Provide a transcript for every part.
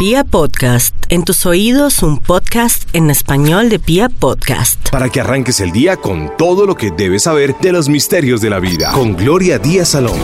Pia Podcast, en tus oídos un podcast en español de Pia Podcast. Para que arranques el día con todo lo que debes saber de los misterios de la vida. Con Gloria Díaz Salón.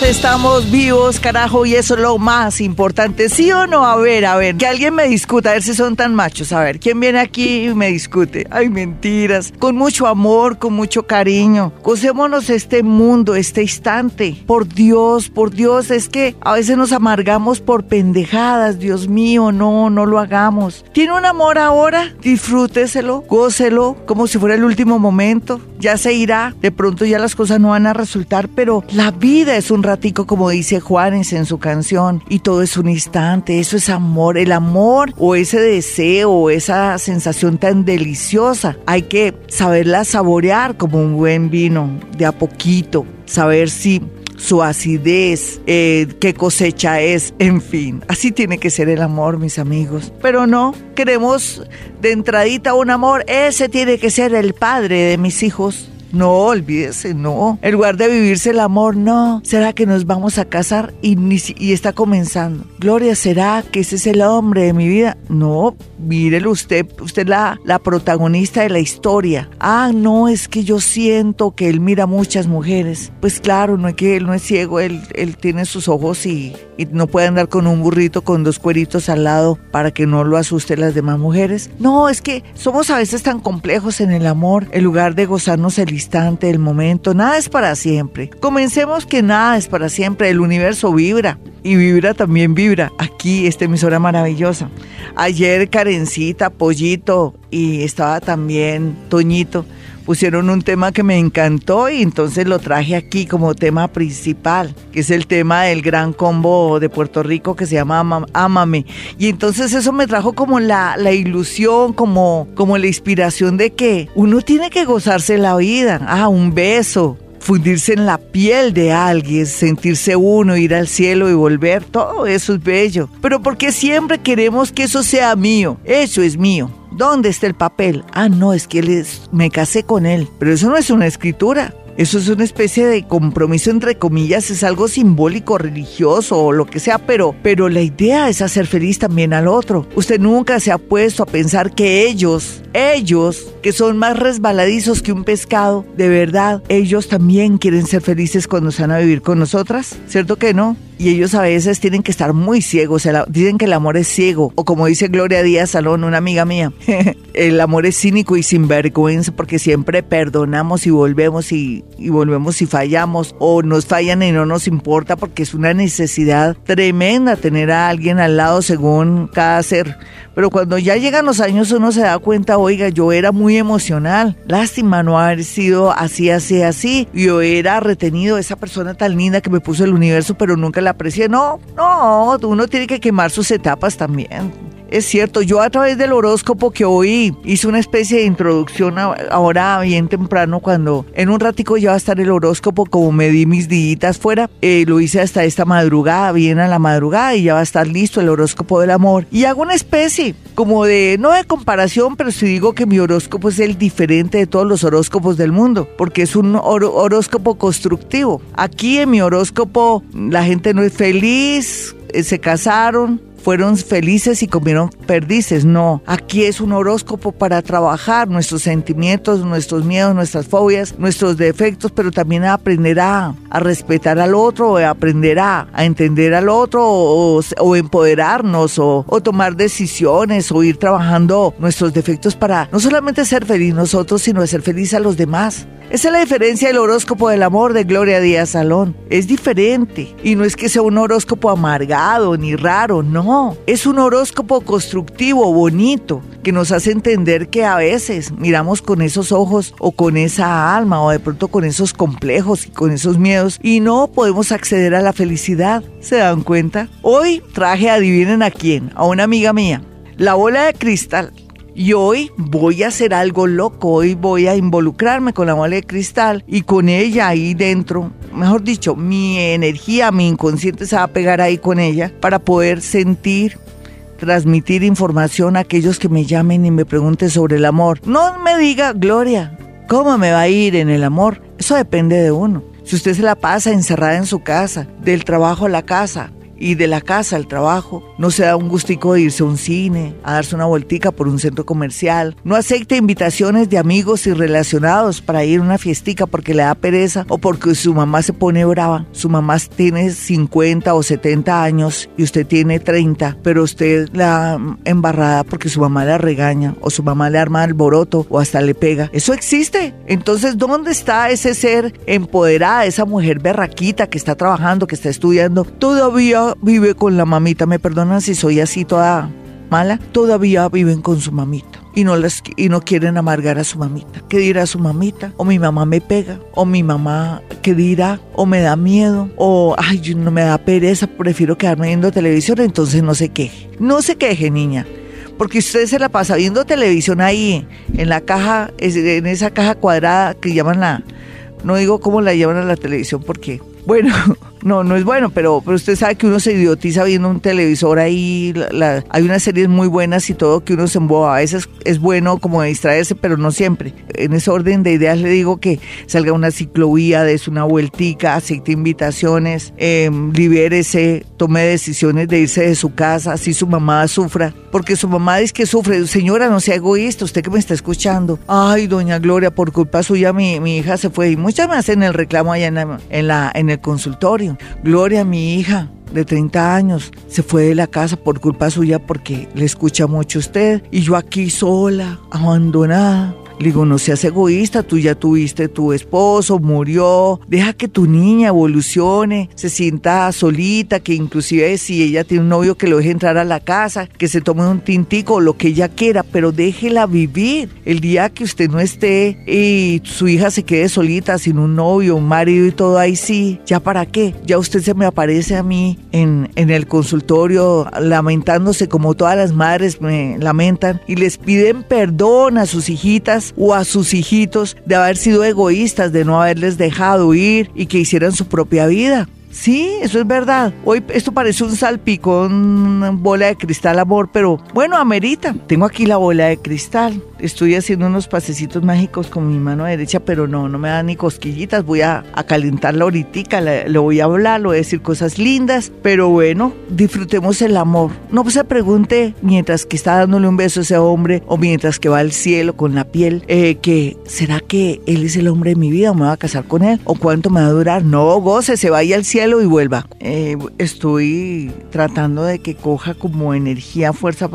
Estamos vivos, carajo, y eso es lo más importante, ¿sí o no? A ver, a ver, que alguien me discuta, a ver si son tan machos. A ver, ¿quién viene aquí y me discute? Ay, mentiras. Con mucho amor, con mucho cariño. Gocémonos este mundo, este instante. Por Dios, por Dios, es que a veces nos amargamos por pendejadas. Dios mío, no, no lo hagamos. ¿Tiene un amor ahora? Disfrúteselo, gócelo, como si fuera el último momento. Ya se irá, de pronto ya las cosas no van a resultar, pero la vida es un ratico, como dice Juárez en su canción, y todo es un instante, eso es amor, el amor o ese deseo o esa sensación tan deliciosa, hay que saberla saborear como un buen vino, de a poquito, saber si su acidez, eh, qué cosecha es, en fin. Así tiene que ser el amor, mis amigos. Pero no, queremos de entradita un amor, ese tiene que ser el padre de mis hijos. No, olvídese, no. En lugar de vivirse el amor, no. ¿Será que nos vamos a casar y, y está comenzando? Gloria, ¿será que ese es el hombre de mi vida? No, mírelo usted, usted la, la protagonista de la historia. Ah, no, es que yo siento que él mira muchas mujeres. Pues claro, no es que él no es ciego, él, él tiene sus ojos y, y no puede andar con un burrito con dos cueritos al lado para que no lo asuste las demás mujeres. No, es que somos a veces tan complejos en el amor, en lugar de gozarnos el instante, el momento, nada es para siempre. Comencemos que nada es para siempre, el universo vibra y vibra también vibra. Aquí esta emisora maravillosa. Ayer Karencita, Pollito y estaba también Toñito pusieron un tema que me encantó y entonces lo traje aquí como tema principal, que es el tema del gran combo de Puerto Rico que se llama Ámame. Y entonces eso me trajo como la, la ilusión, como, como la inspiración de que uno tiene que gozarse la vida. Ah, un beso, fundirse en la piel de alguien, sentirse uno, ir al cielo y volver, todo eso es bello. Pero porque siempre queremos que eso sea mío, eso es mío. ¿Dónde está el papel? Ah, no, es que él me casé con él. Pero eso no es una escritura. Eso es una especie de compromiso entre comillas, es algo simbólico, religioso o lo que sea, pero, pero la idea es hacer feliz también al otro. Usted nunca se ha puesto a pensar que ellos, ellos, que son más resbaladizos que un pescado, de verdad, ellos también quieren ser felices cuando se van a vivir con nosotras, ¿cierto que no? y ellos a veces tienen que estar muy ciegos. dicen que el amor es ciego, o como dice Gloria Díaz Salón, una amiga mía, el amor es cínico y sinvergüenza porque siempre perdonamos y volvemos y, y volvemos y fallamos, o nos fallan y no nos importa porque es una necesidad tremenda tener a alguien al lado según cada ser. Pero cuando ya llegan los años uno se da cuenta, oiga, yo era muy emocional. Lástima no haber sido así, así, así. Yo era retenido esa persona tan linda que me puso el universo, pero nunca la aprecié. No, no, uno tiene que quemar sus etapas también. Es cierto, yo a través del horóscopo que hoy hice una especie de introducción ahora bien temprano cuando en un ratico ya va a estar el horóscopo como me di mis días fuera, eh, lo hice hasta esta madrugada, bien a la madrugada y ya va a estar listo el horóscopo del amor. Y hago una especie como de, no de comparación, pero si digo que mi horóscopo es el diferente de todos los horóscopos del mundo, porque es un horóscopo constructivo. Aquí en mi horóscopo la gente no es feliz, eh, se casaron, fueron felices y comieron perdices. No, aquí es un horóscopo para trabajar nuestros sentimientos, nuestros miedos, nuestras fobias, nuestros defectos, pero también aprender a, respetar al otro, aprender a, entender al otro o, empoderarnos o, tomar decisiones o ir trabajando nuestros defectos para no solamente ser feliz nosotros, sino ser feliz a los demás. Esa es la diferencia del horóscopo del amor de Gloria Díaz Salón. Es diferente. Y no es que sea un horóscopo amargado ni raro, no. Es un horóscopo constructivo, bonito, que nos hace entender que a veces miramos con esos ojos o con esa alma o de pronto con esos complejos y con esos miedos y no podemos acceder a la felicidad. ¿Se dan cuenta? Hoy traje, adivinen a quién, a una amiga mía. La bola de cristal y hoy voy a hacer algo loco, hoy voy a involucrarme con la bola de cristal y con ella ahí dentro, mejor dicho, mi energía, mi inconsciente se va a pegar ahí con ella para poder sentir transmitir información a aquellos que me llamen y me pregunten sobre el amor. No me diga, Gloria, ¿cómo me va a ir en el amor? Eso depende de uno. Si usted se la pasa encerrada en su casa, del trabajo a la casa, y de la casa al trabajo. No se da un gustico de irse a un cine, a darse una vueltica por un centro comercial. No acepta invitaciones de amigos y relacionados para ir a una fiestica porque le da pereza o porque su mamá se pone brava. Su mamá tiene 50 o 70 años y usted tiene 30, pero usted la embarrada porque su mamá la regaña o su mamá le arma alboroto o hasta le pega. Eso existe. Entonces, ¿dónde está ese ser empoderada, esa mujer berraquita que está trabajando, que está estudiando? Todavía vive con la mamita. Me perdonan si soy así toda mala. Todavía viven con su mamita y no, las, y no quieren amargar a su mamita. ¿Qué dirá su mamita? O mi mamá me pega, o mi mamá, ¿qué dirá? O me da miedo, o ay, no me da pereza, prefiero quedarme viendo televisión, entonces no se queje. No se queje, niña. Porque usted se la pasa viendo televisión ahí, en la caja, en esa caja cuadrada que llaman la, no digo cómo la llaman a la televisión porque, bueno, no, no es bueno, pero, pero usted sabe que uno se idiotiza viendo un televisor ahí, hay unas series muy buenas y todo que uno se emboba. A veces es bueno como distraerse, pero no siempre. En ese orden de ideas le digo que salga una ciclovía, des una vueltica, acepte invitaciones, eh, libérese, tome decisiones de irse de su casa, así su mamá sufra. Porque su mamá dice que sufre. Señora, no sea egoísta, usted que me está escuchando. Ay, doña Gloria, por culpa suya mi, mi hija se fue. Y muchas me hacen el reclamo allá en, en, la, en el consultorio. Gloria, mi hija de 30 años, se fue de la casa por culpa suya porque le escucha mucho usted y yo aquí sola, abandonada. Le digo, no seas egoísta, tú ya tuviste tu esposo, murió, deja que tu niña evolucione, se sienta solita, que inclusive si ella tiene un novio que lo deje entrar a la casa, que se tome un tintico, lo que ella quiera, pero déjela vivir. El día que usted no esté y su hija se quede solita, sin un novio, un marido y todo ahí sí, ¿ya para qué? Ya usted se me aparece a mí en, en el consultorio lamentándose como todas las madres me lamentan y les piden perdón a sus hijitas o a sus hijitos de haber sido egoístas, de no haberles dejado ir y que hicieran su propia vida. Sí, eso es verdad. Hoy esto parece un salpicón, bola de cristal, amor, pero bueno, amerita. Tengo aquí la bola de cristal. Estoy haciendo unos pasecitos mágicos con mi mano derecha, pero no, no me da ni cosquillitas. Voy a, calentarla ahorita, le, voy a hablar, le voy a decir cosas lindas, pero bueno, disfrutemos el amor. No se pregunte mientras que está dándole un beso a ese hombre o mientras que va al cielo con la piel, eh, que será que él es el hombre de mi vida o me va a casar con él o cuánto me va a durar. No, goce, se vaya al cielo y vuelva. Eh, estoy tratando de que coja como energía, fuerza.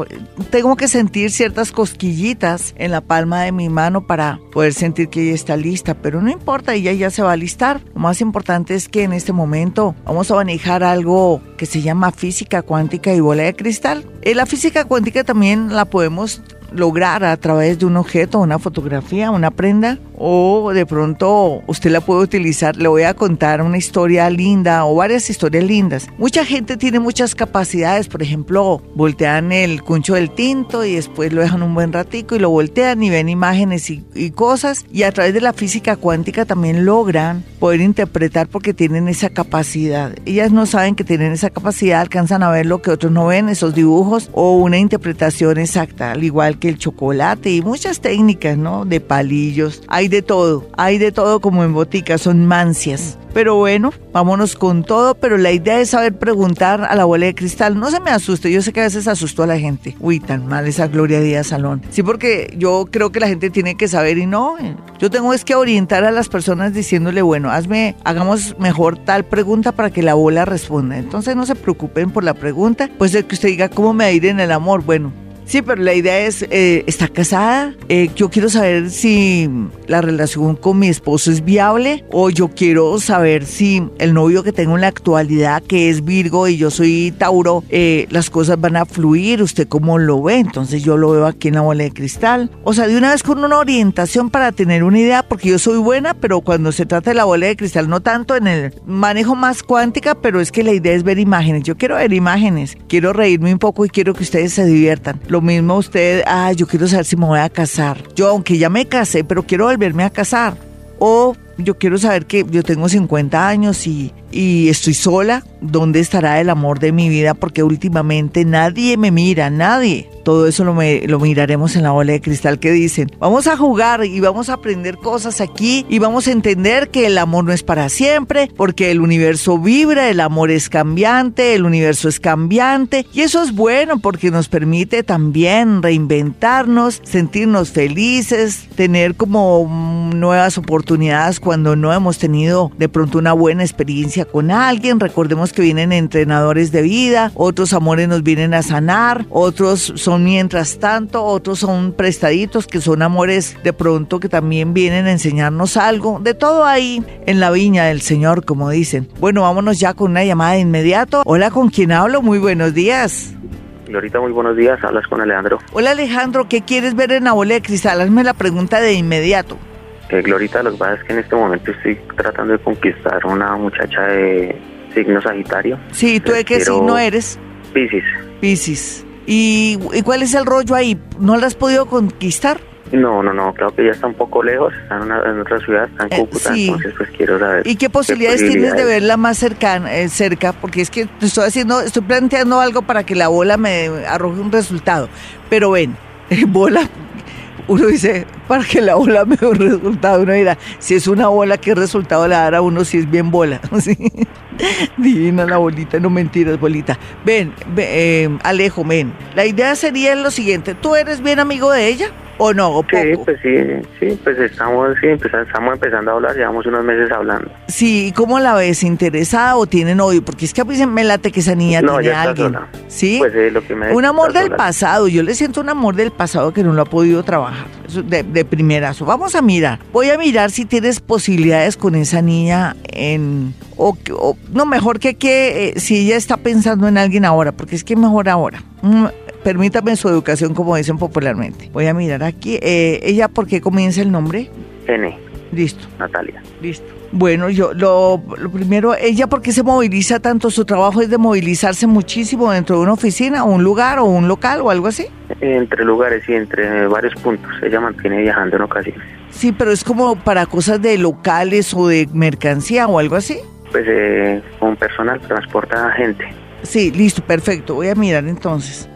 Tengo que sentir ciertas cosquillitas en la palma de mi mano para poder sentir que ella está lista, pero no importa, ella ya se va a listar. Lo más importante es que en este momento vamos a manejar algo que se llama física cuántica y bola de cristal. Eh, la física cuántica también la podemos lograr a través de un objeto, una fotografía, una prenda, o de pronto usted la puede utilizar. Le voy a contar una historia linda o varias historias lindas. Mucha gente tiene muchas capacidades, por ejemplo, voltean el cuncho del tinto y después lo dejan un buen ratico y lo voltean y ven imágenes y, y cosas y a través de la física cuántica también logran poder interpretar porque tienen esa capacidad. Ellas no saben que tienen esa capacidad, alcanzan a ver lo que otros no ven, esos dibujos o una interpretación exacta, al igual que el chocolate y muchas técnicas, ¿no? De palillos. Hay de todo, hay de todo como en botica, son mancias. Pero bueno, vámonos con todo, pero la idea es saber preguntar a la bola de cristal. No se me asuste, yo sé que a veces asustó a la gente. Uy, tan mal esa Gloria Díaz Salón. Sí, porque yo creo que la gente tiene que saber y no. Yo tengo es que orientar a las personas diciéndole, bueno, hazme, hagamos mejor tal pregunta para que la bola responda. Entonces no se preocupen por la pregunta. Pues es que usted diga, ¿cómo me ir en el amor? Bueno, Sí, pero la idea es, eh, ¿está casada? Eh, yo quiero saber si la relación con mi esposo es viable o yo quiero saber si el novio que tengo en la actualidad, que es Virgo y yo soy Tauro, eh, las cosas van a fluir, ¿usted cómo lo ve? Entonces yo lo veo aquí en la bola de cristal. O sea, de una vez con una orientación para tener una idea, porque yo soy buena, pero cuando se trata de la bola de cristal, no tanto en el manejo más cuántica, pero es que la idea es ver imágenes. Yo quiero ver imágenes, quiero reírme un poco y quiero que ustedes se diviertan. Lo mismo usted, ah, yo quiero saber si me voy a casar. Yo, aunque ya me casé, pero quiero volverme a casar. O yo quiero saber que yo tengo 50 años y, y estoy sola, ¿dónde estará el amor de mi vida? Porque últimamente nadie me mira, nadie. Todo eso lo, lo miraremos en la ola de cristal que dicen. Vamos a jugar y vamos a aprender cosas aquí y vamos a entender que el amor no es para siempre, porque el universo vibra, el amor es cambiante, el universo es cambiante y eso es bueno porque nos permite también reinventarnos, sentirnos felices, tener como nuevas oportunidades cuando no hemos tenido de pronto una buena experiencia con alguien. Recordemos que vienen entrenadores de vida, otros amores nos vienen a sanar, otros son mientras tanto, otros son prestaditos que son amores de pronto que también vienen a enseñarnos algo. De todo ahí en la viña del Señor, como dicen. Bueno, vámonos ya con una llamada de inmediato. Hola, ¿con quién hablo? Muy buenos días. Glorita, muy buenos días. Hablas con Alejandro. Hola, Alejandro. ¿Qué quieres ver en la bola de cristal? Hazme la pregunta de inmediato. Eh, Glorita, lo que pasa es que en este momento estoy tratando de conquistar una muchacha de signo Sagitario. Sí, ¿tú de qué signo eres? Piscis. Piscis. ¿Y, cuál es el rollo ahí? ¿No la has podido conquistar? No, no, no, creo que ya está un poco lejos, está en, otra ciudad, está en eh, Cúcuta, entonces pues quiero saber. ¿Y qué posibilidades, tienes de verla más cercana, eh, cerca? Porque es que estoy haciendo, estoy planteando algo para que la bola me arroje un resultado. Pero ven, bola, uno dice, para que la bola me dé un resultado, uno dirá, si es una bola, ¿qué resultado le dará a uno si es bien bola? Divina la bolita, no mentiras, bolita. Ven, eh, Alejo, ven. La idea sería lo siguiente, ¿tú eres bien amigo de ella? ¿O no? ¿O Sí, pues sí, sí, pues estamos, sí, estamos empezando a hablar, llevamos unos meses hablando. Sí, ¿y cómo la ves? ¿Interesada o tiene novio? Porque es que a mí me late que esa niña no, tiene ya alguien. Sola. ¿Sí? Pues es lo que me Un amor del pasado, yo le siento un amor del pasado que no lo ha podido trabajar, de, de primerazo. Vamos a mirar, voy a mirar si tienes posibilidades con esa niña en... O, no, mejor que, que eh, si ella está pensando en alguien ahora, porque es que mejor ahora. Mm, permítame su educación, como dicen popularmente. Voy a mirar aquí. Eh, ¿Ella por qué comienza el nombre? N. Listo. Natalia. Listo. Bueno, yo lo, lo, primero, ella por qué se moviliza tanto, su trabajo es de movilizarse muchísimo dentro de una oficina o un lugar o un local o algo así. Entre lugares y entre varios puntos, ella mantiene viajando en ocasiones. Sí, pero es como para cosas de locales o de mercancía o algo así. Pues eh, con personal transporta gente. Sí, listo, perfecto. Voy a mirar entonces.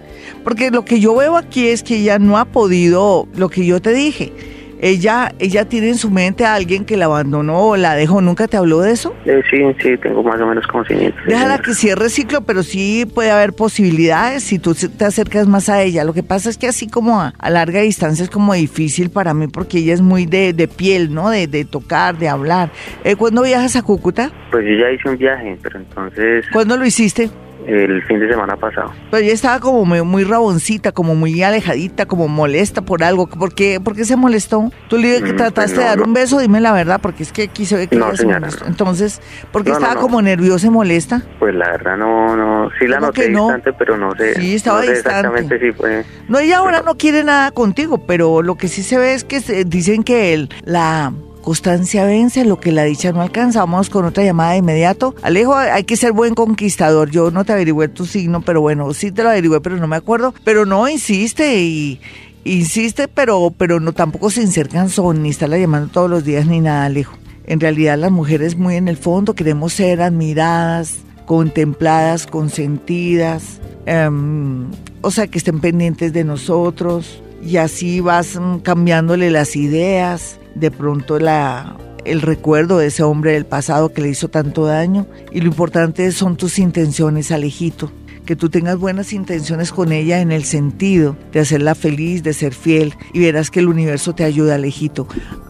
Porque lo que yo veo aquí es que ella no ha podido, lo que yo te dije, ella, ella tiene en su mente a alguien que la abandonó o la dejó. ¿Nunca te habló de eso? Eh, sí, sí, tengo más o menos conocimiento. Déjala que cierre ciclo, pero sí puede haber posibilidades si tú te acercas más a ella. Lo que pasa es que así como a, larga distancia es como difícil para mí porque ella es muy de, de piel, ¿no? De, de, tocar, de hablar. Eh, ¿Cuándo viajas a Cúcuta? Pues yo ya hice un viaje, pero entonces... ¿Cuándo lo hiciste? El fin de semana pasado. Pero ella estaba como muy, muy, raboncita, como muy alejadita, como molesta por algo. ¿Por qué, ¿Por qué se molestó? Tú le que mm, trataste pues de dar un beso, dime la verdad, porque es que aquí se ve que no, se molestó. Entonces, ¿por qué estaba como nerviosa y molesta? Pues la verdad no, no, sí la noté distante, pero no sé. Sí, estaba no Exactamente sí fue. No, ella ahora no quiere nada contigo, pero lo que sí se ve es que dicen que él, la constancia vence, lo que la dicha no alcanza. Vamos con otra llamada de inmediato. Alejo, hay que ser buen conquistador. Yo no te averigüé tu signo, pero bueno, sí te lo averigüé, pero no me acuerdo. Pero no, insiste y insiste, pero, pero no tampoco sin ser cansón, ni estarla llamando todos los días ni nada, Alejo. En realidad las mujeres muy en el fondo queremos ser admiradas, contempladas, consentidas, em, o sea, que estén pendientes de nosotros y así vas mm, cambiándole las ideas de pronto la, el recuerdo de ese hombre del pasado que le hizo tanto daño. Y lo importante son tus intenciones, Alejito. Que tú tengas buenas intenciones con ella en el sentido de hacerla feliz, de ser fiel. Y verás que el universo te ayuda, Alejito.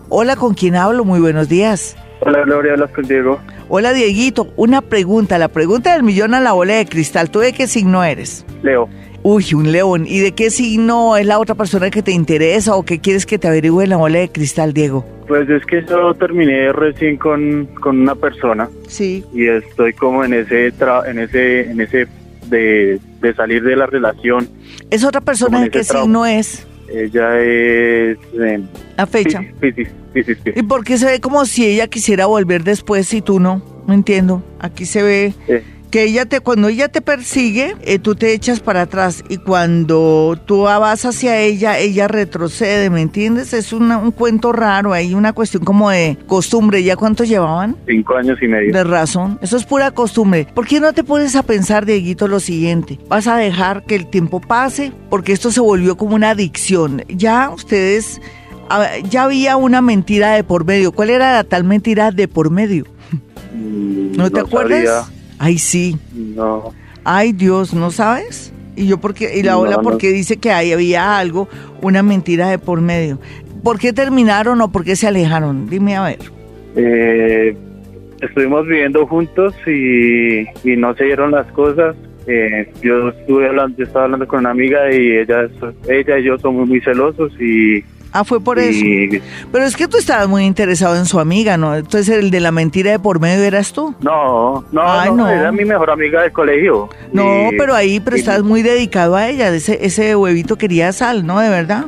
Hola, ¿con quién hablo? Muy buenos días. Hola, Gloria, hablas con Diego. Hola, Dieguito. Una pregunta, la pregunta del millón a la bola de cristal. ¿Tú de qué signo eres? Leo. Uy, un león. ¿Y de qué signo es la otra persona que te interesa o qué quieres que te averigüe en la bola de cristal, Diego? Pues es que yo terminé recién con, con una persona. Sí. Y estoy como en ese, en ese, en ese de, salir de la relación. ¿Es otra persona de qué signo es? Ella es... Eh, ¿La fecha? Sí, sí, sí, sí, ¿Y por qué se ve como si ella quisiera volver después y tú no? No entiendo. Aquí se ve que ella te, cuando ella te persigue, eh, tú te echas para atrás y cuando tú vas hacia ella, ella retrocede, ¿me entiendes? Es una- un cuento raro, hay una cuestión como de costumbre. ¿Ya cuántos llevaban? Cinco años y medio. De razón, eso es pura costumbre. ¿Por qué no te pones a pensar, Dieguito, lo siguiente? Vas a dejar que el tiempo pase porque esto se volvió como una adicción. Ya ustedes, ya había una mentira de por medio. ¿Cuál era la tal mentira de por medio? Mm, ¿No te acuerdas? Ay, sí. No. Ay, Dios, ¿no sabes? Y yo porque y la No, ola no. porque dice que ahí había algo, una mentira de por medio. ¿Por qué terminaron o por qué se alejaron? Dime a ver. Eh, estuvimos viviendo juntos y, y no se dieron las cosas. Eh, yo estuve hablando, yo estaba hablando con una amiga y ella, ella y yo somos muy celosos y, Ah, fue por eso. Pero es que tú estabas muy interesado en su amiga, ¿no? Entonces el de la mentira de por medio eras tú. no, no, Ay, no, no. era mi mejor amiga del colegio. No, Y- pero ahí, pero y- estás muy dedicado a ella. Ese, ese huevito quería sal, ¿no? ¿De verdad?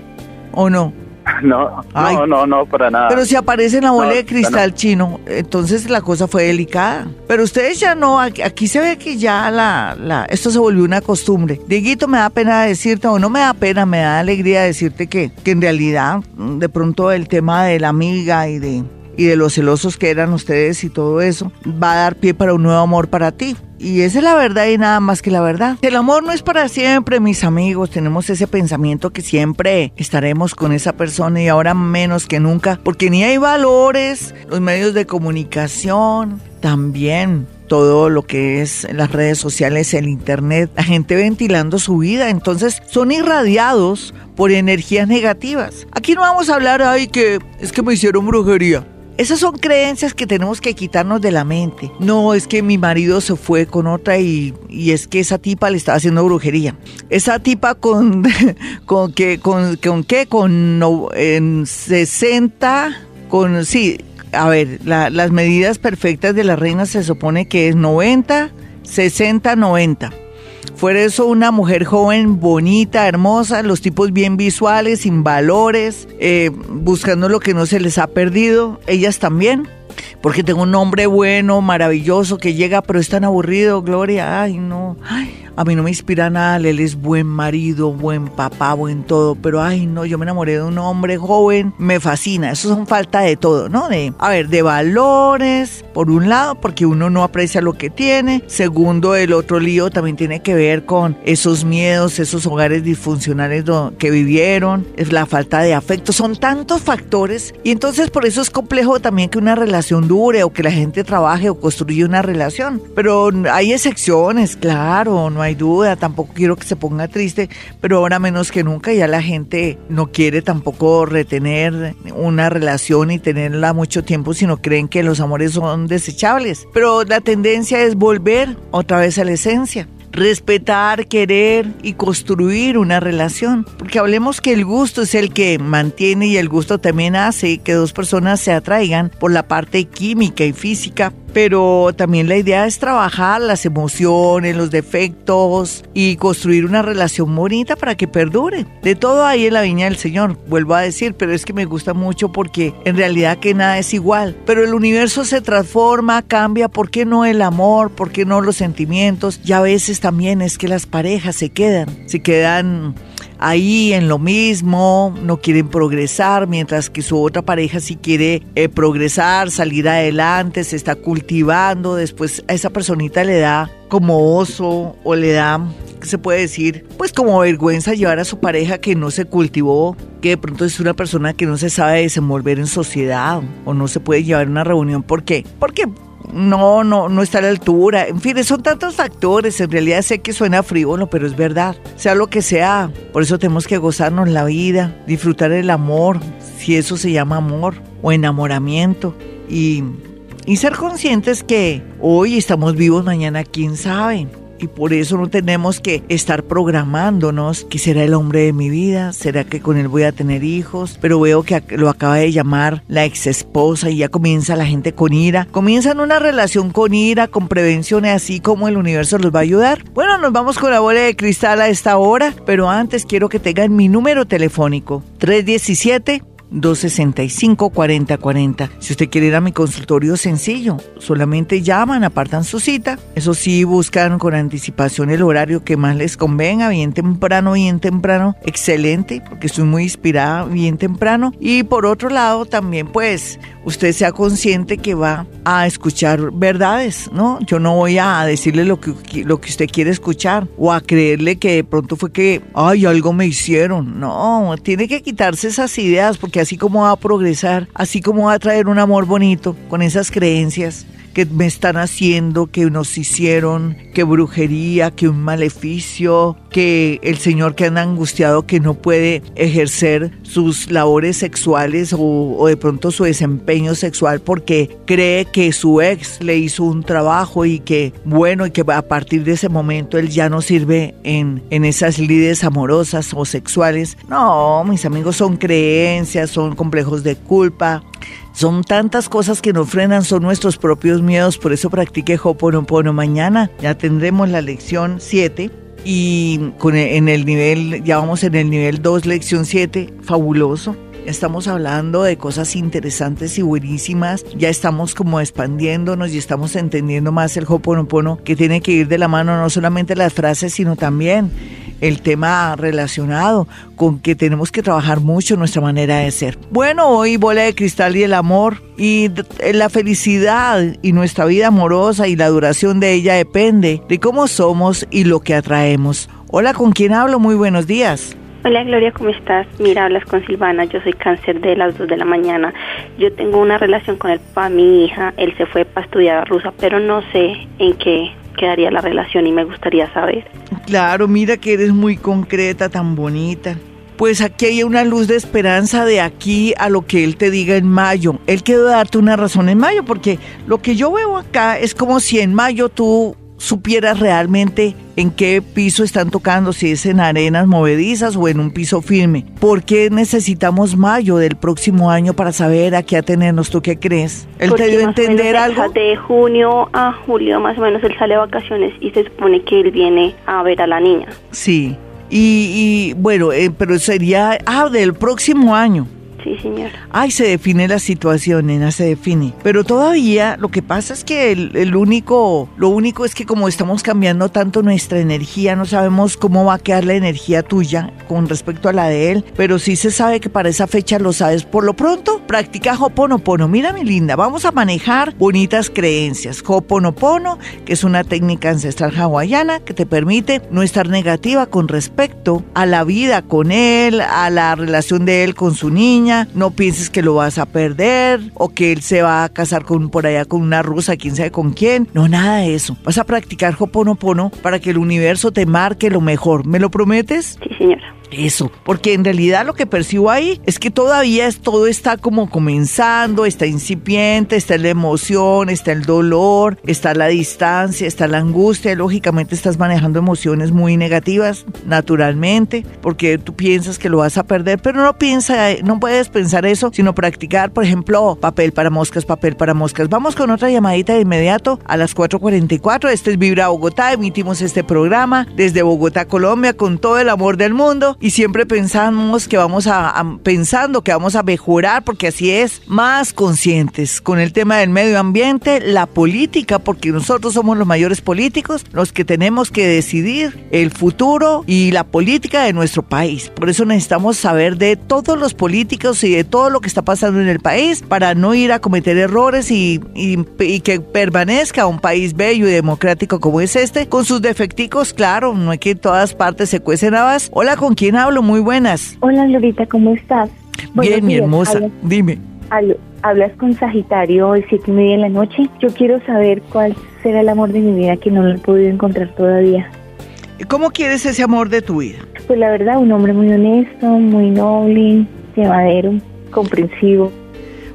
¿O no? No, Ay. no, no, no, para nada. Pero si aparece en la bola No, de cristal chino, entonces la cosa fue delicada. Pero ustedes ya no, aquí, aquí se ve que ya la, la, esto se volvió una costumbre. Dieguito, me da pena decirte, o no me da pena, me da alegría decirte que, que en realidad, mm, de pronto el tema de la amiga y de, y de los celosos que eran ustedes y todo eso, va a dar pie para un nuevo amor para ti. Y esa es la verdad y nada más que la verdad. El amor no es para siempre, mis amigos. Tenemos ese pensamiento que siempre estaremos con esa persona y ahora menos que nunca, porque ni hay valores, los medios de comunicación, también todo lo que es las redes sociales, el internet, la gente ventilando su vida, entonces son irradiados por energías negativas. Aquí no vamos a hablar, ay, que es que me hicieron brujería. Esas son creencias que tenemos que quitarnos de la mente. No, es que mi marido se fue con otra y, y es que esa tipa le estaba haciendo brujería. Esa tipa con, con, que, con, qué, con no- en 60, con, sí, a ver, la- las medidas perfectas de la reina se supone que es 90, 60, 90. Fuera eso, una mujer joven, bonita, hermosa, los tipos bien visuales, sin valores, eh, buscando lo que no se les ha perdido. Ellas también. Porque tengo un hombre bueno, maravilloso, que llega, pero es tan aburrido, Gloria. Ay, no. Ay, a mí no me inspira nada. Él es buen marido, buen papá, buen todo. Pero, ay, no, yo me enamoré de un hombre joven. Me fascina. Eso son falta de todo, ¿no? De, a ver, de valores, por un lado, porque uno no aprecia lo que tiene. Segundo, el otro lío también tiene que ver con esos miedos, esos hogares disfuncionales que vivieron, es la falta de afecto. Son tantos factores y entonces por eso es complejo también que una relación dure o que la gente trabaje o construya una relación. Pero hay excepciones, claro, no hay duda. Tampoco quiero que se ponga triste, pero ahora menos que nunca ya la gente no quiere tampoco retener una relación y tenerla mucho tiempo, sino creen que los amores son desechables. Pero la tendencia es volver otra vez a la esencia respetar, querer y construir una relación. Porque hablemos que el gusto es el que mantiene y el gusto también hace que dos personas se atraigan por la parte química y física. Pero también la idea es trabajar las emociones, los defectos y construir una relación bonita para que perdure. De todo ahí en la viña del Señor, vuelvo a decir, pero es que me gusta mucho porque en realidad que nada es igual. Pero el universo se transforma, cambia, ¿por qué no el amor? ¿Por qué no los sentimientos? Y a veces también es que las parejas se quedan, se quedan ahí en lo mismo, no quieren progresar, mientras que su otra pareja sí quiere eh, progresar, salir adelante, se está cultivando, después a esa personita le da como oso o le da, ¿qué se puede decir? Pues como vergüenza llevar a su pareja que no se cultivó, que de pronto es una persona que no se sabe desenvolver en sociedad o no se puede llevar a una reunión. ¿Por qué? Porque no, no, no está a la altura. En fin, son tantos factores. En realidad sé que suena frívolo, pero es verdad. Sea lo que sea, por eso tenemos que gozarnos la vida, disfrutar el amor, si eso se llama amor o enamoramiento. Y, y ser conscientes que hoy estamos vivos, mañana quién sabe. Y por eso no tenemos que estar programándonos que será el hombre de mi vida, será que con él voy a tener hijos, pero veo que lo acaba de llamar la ex esposa y ya comienza la gente con ira. Comienzan una relación con ira, con prevenciones, así como el universo los va a ayudar. Bueno, nos vamos con la bola de cristal a esta hora, pero antes quiero que tengan mi número telefónico, 317 265-4040. Si usted quiere ir a mi consultorio sencillo, solamente llaman, apartan su cita. Eso sí, buscan con anticipación el horario que más les convenga, bien temprano, bien temprano, excelente, porque estoy muy inspirada bien temprano. Y por otro lado, también pues usted sea consciente que va a escuchar verdades, ¿no? Yo no voy a decirle lo que, lo que usted quiere escuchar o a creerle que de pronto fue que, ay, algo me hicieron. No, tiene que quitarse esas ideas porque así como va a progresar, así como va a traer un amor bonito con esas creencias, que me están haciendo, que nos hicieron, que brujería, que un maleficio, que el señor que anda angustiado que no puede ejercer sus labores sexuales o, de pronto su desempeño sexual porque cree que su ex le hizo un trabajo y que bueno y que a partir de ese momento él ya no sirve en, en esas lides amorosas o sexuales. No, mis amigos son creencias, son complejos de culpa, son tantas cosas que nos frenan, son nuestros propios miedos, por eso practique Hoponopono mañana. Ya tendremos la lección 7 y con e, en el nivel, ya vamos en el nivel 2, lección 7, fabuloso. Estamos hablando de cosas interesantes y buenísimas. Ya estamos como expandiéndonos y estamos entendiendo más el Hoponopono que tiene que ir de la mano no solamente las frases, sino también el tema relacionado con que tenemos que trabajar mucho nuestra manera de ser. Bueno, hoy bola de cristal y el amor y la felicidad y nuestra vida amorosa y la duración de ella depende de cómo somos y lo que atraemos. Hola, ¿con quién hablo? Muy buenos días. Hola Gloria, ¿cómo estás? Mira, hablas con Silvana, yo soy cáncer de las 2 de la mañana. Yo tengo una relación con el papá, mi hija, él se fue para estudiar a rusa, pero no sé en qué quedaría la relación y me gustaría saber. Claro, mira que eres muy concreta, tan bonita. Pues aquí hay una luz de esperanza de aquí a lo que él te diga en mayo. Él quedó darte una razón en mayo, porque lo que yo veo acá es como si en mayo tú supieras realmente en qué piso están tocando, si es en arenas movedizas o en un piso firme. ¿Por qué necesitamos mayo del próximo año para saber a qué atenernos? ¿Tú qué crees? ¿Él te dio a entender algo? De junio a julio más o menos él sale de vacaciones y se supone que él viene a ver a la niña. Sí. Y, bueno, eh, pero sería, ah, del próximo año. Sí, señor. Ay, se define la situación, nena, se define. Pero todavía lo que pasa es que el, único, lo único es que como estamos cambiando tanto nuestra energía, no sabemos cómo va a quedar la energía tuya con respecto a la de él, pero sí se sabe que para esa fecha lo sabes. Por lo pronto, practica Hoponopono. Mira, mi linda, vamos a manejar bonitas creencias. Hoponopono, que es una técnica ancestral hawaiana que te permite no estar negativa con respecto a la vida con él, a la relación de él con su niña no pienses que lo vas a perder o que él se va a casar con por allá con una rusa, quién sabe con quién. No, nada de eso. Vas a practicar Hoponopono para que el universo te marque lo mejor. ¿Me lo prometes? Sí, señora. Eso, porque en realidad lo que percibo ahí es que todavía es, todo está como comenzando, está incipiente, está la emoción, está el dolor, está la distancia, está la angustia, lógicamente estás manejando emociones muy negativas, naturalmente, porque tú piensas que lo vas a perder, pero no piensa, no puedes pensar eso, sino practicar, por ejemplo, papel para moscas, papel para moscas. Vamos con otra llamadita de inmediato a las 4.44, este es Vibra Bogotá, emitimos este programa desde Bogotá, Colombia, con todo el amor del mundo y siempre pensamos que vamos a, pensando que vamos a mejorar porque así es, más conscientes con el tema del medio ambiente, la política, porque nosotros somos los mayores políticos, los que tenemos que decidir el futuro y la política de nuestro país. Por eso necesitamos saber de todos los políticos y de todo lo que está pasando en el país para no ir a cometer errores y, y que permanezca un país bello y democrático como es este, con sus defecticos, claro, no hay que en todas partes se cuecen habas. Hola, ¿con quién hablo? Muy buenas. Hola, Lorita, ¿cómo estás? Bien, mi hermosa. Dime. hablas con Sagitario hoy siete y media de la noche. Yo quiero saber cuál será el amor de mi vida que no lo he podido encontrar todavía. ¿Cómo quieres ese amor de tu vida? Pues la verdad, un hombre muy honesto, muy noble, llevadero, comprensivo.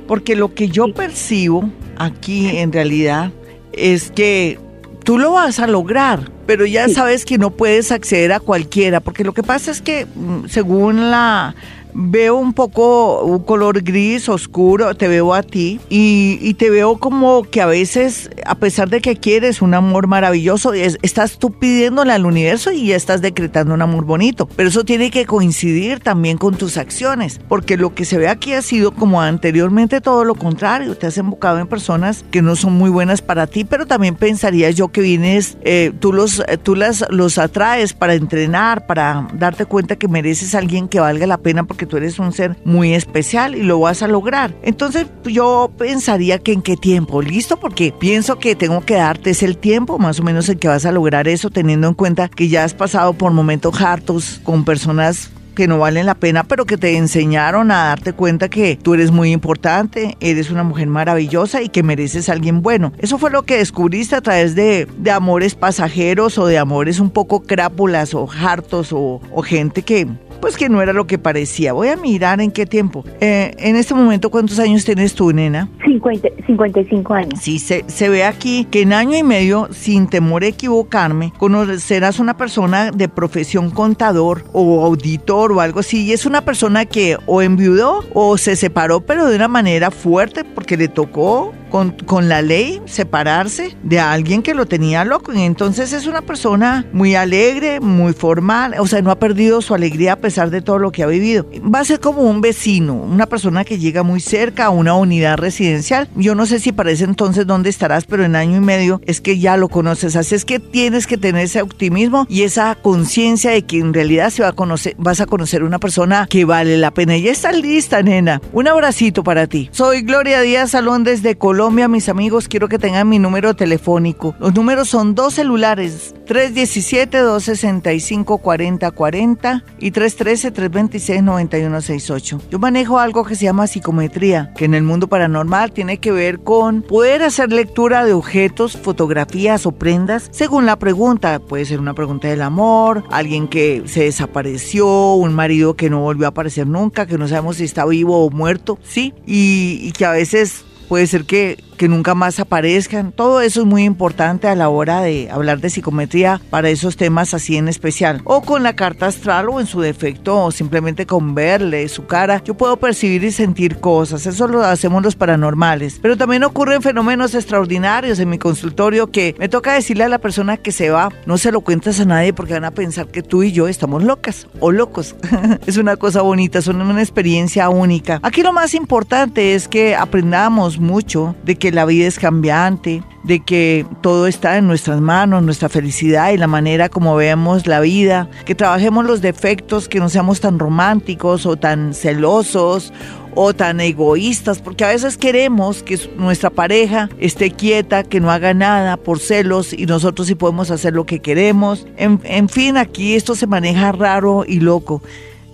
Porque lo que yo percibo aquí en realidad es que tú lo vas a lograr, pero ya sabes que no puedes acceder a cualquiera, porque lo que pasa es que mm, según la veo un poco un color gris oscuro, te veo a ti y, y te veo como que a veces, a pesar de que quieres un amor maravilloso, es- estás tú pidiéndole al universo y ya estás decretando un amor bonito. Pero eso tiene que coincidir también con tus acciones, porque lo que se ve aquí ha sido como anteriormente todo lo contrario. Te has enfocado en personas que no son muy buenas para ti, pero también pensaría yo que vienes, eh, tú, los, eh, tú las, los atraes para entrenar, para darte cuenta que mereces a alguien que valga la pena porque tú eres un ser muy especial y lo vas a lograr. Entonces yo pensaría que en qué tiempo, listo, porque pienso que tengo que darte ese el tiempo más o menos en que vas a lograr eso, teniendo en cuenta que ya has pasado por momentos hartos con personas que no valen la pena, pero que te enseñaron a darte cuenta que tú eres muy importante, eres una mujer maravillosa y que mereces a alguien bueno. Eso fue lo que descubriste a través de, de amores pasajeros o de amores un poco crápulas o hartos o, o gente que pues que no era lo que parecía. Voy a mirar en qué tiempo. Eh, en este momento, ¿cuántos años tienes tú, nena? 50, 55 años. Sí, se, se ve aquí que en año y medio, sin temor a equivocarme, conocerás una persona de profesión contador o auditor o algo así. Y es una persona que o enviudó o se separó, pero de una manera fuerte porque le tocó con, con la ley separarse de alguien que lo tenía loco. Y entonces es una persona muy alegre, muy formal, o sea, no ha perdido su alegría a pesar de todo lo que ha vivido. Va a ser como un vecino, una persona que llega muy cerca a una unidad residencial. Yo no sé si para ese entonces dónde estarás, pero en año y medio es que ya lo conoces. Así es que tienes que tener ese optimismo y esa conciencia de que en realidad se va a conocer, vas a conocer una persona que vale la pena. Ya está lista, nena. Un abracito para ti. Soy Gloria Díaz Salón desde Colombia, mis amigos. Quiero que tengan mi número telefónico. Los números son dos celulares, 317-265-4040 y 313-326-9168. Yo manejo algo que se llama psicometría, que en el mundo paranormal tiene que ver con poder hacer lectura de objetos, fotografías o prendas según la pregunta. Puede ser una pregunta del amor, alguien que se desapareció, un marido que no volvió a aparecer nunca, que no sabemos si está vivo o muerto, ¿sí? Y que a veces puede ser que, que nunca más aparezcan. Todo eso es muy importante a la hora de hablar de psicometría para esos temas así en especial. O con la carta astral o en su defecto o simplemente con verle su cara. Yo puedo percibir y sentir cosas. Eso lo hacemos los paranormales. Pero también ocurren fenómenos extraordinarios en mi consultorio que me toca decirle a la persona que se va, no se lo cuentas a nadie porque van a pensar que tú y yo estamos locas o locos. es una cosa bonita, es una experiencia única. Aquí lo más importante es que aprendamos mucho de que la vida es cambiante, de que todo está en nuestras manos, nuestra felicidad y la manera como vemos la vida, que trabajemos los defectos, que no seamos tan románticos o tan celosos o tan egoístas, porque a veces queremos que nuestra pareja esté quieta, que no haga nada por celos y nosotros sí podemos hacer lo que queremos. En, fin, aquí esto se maneja raro y loco.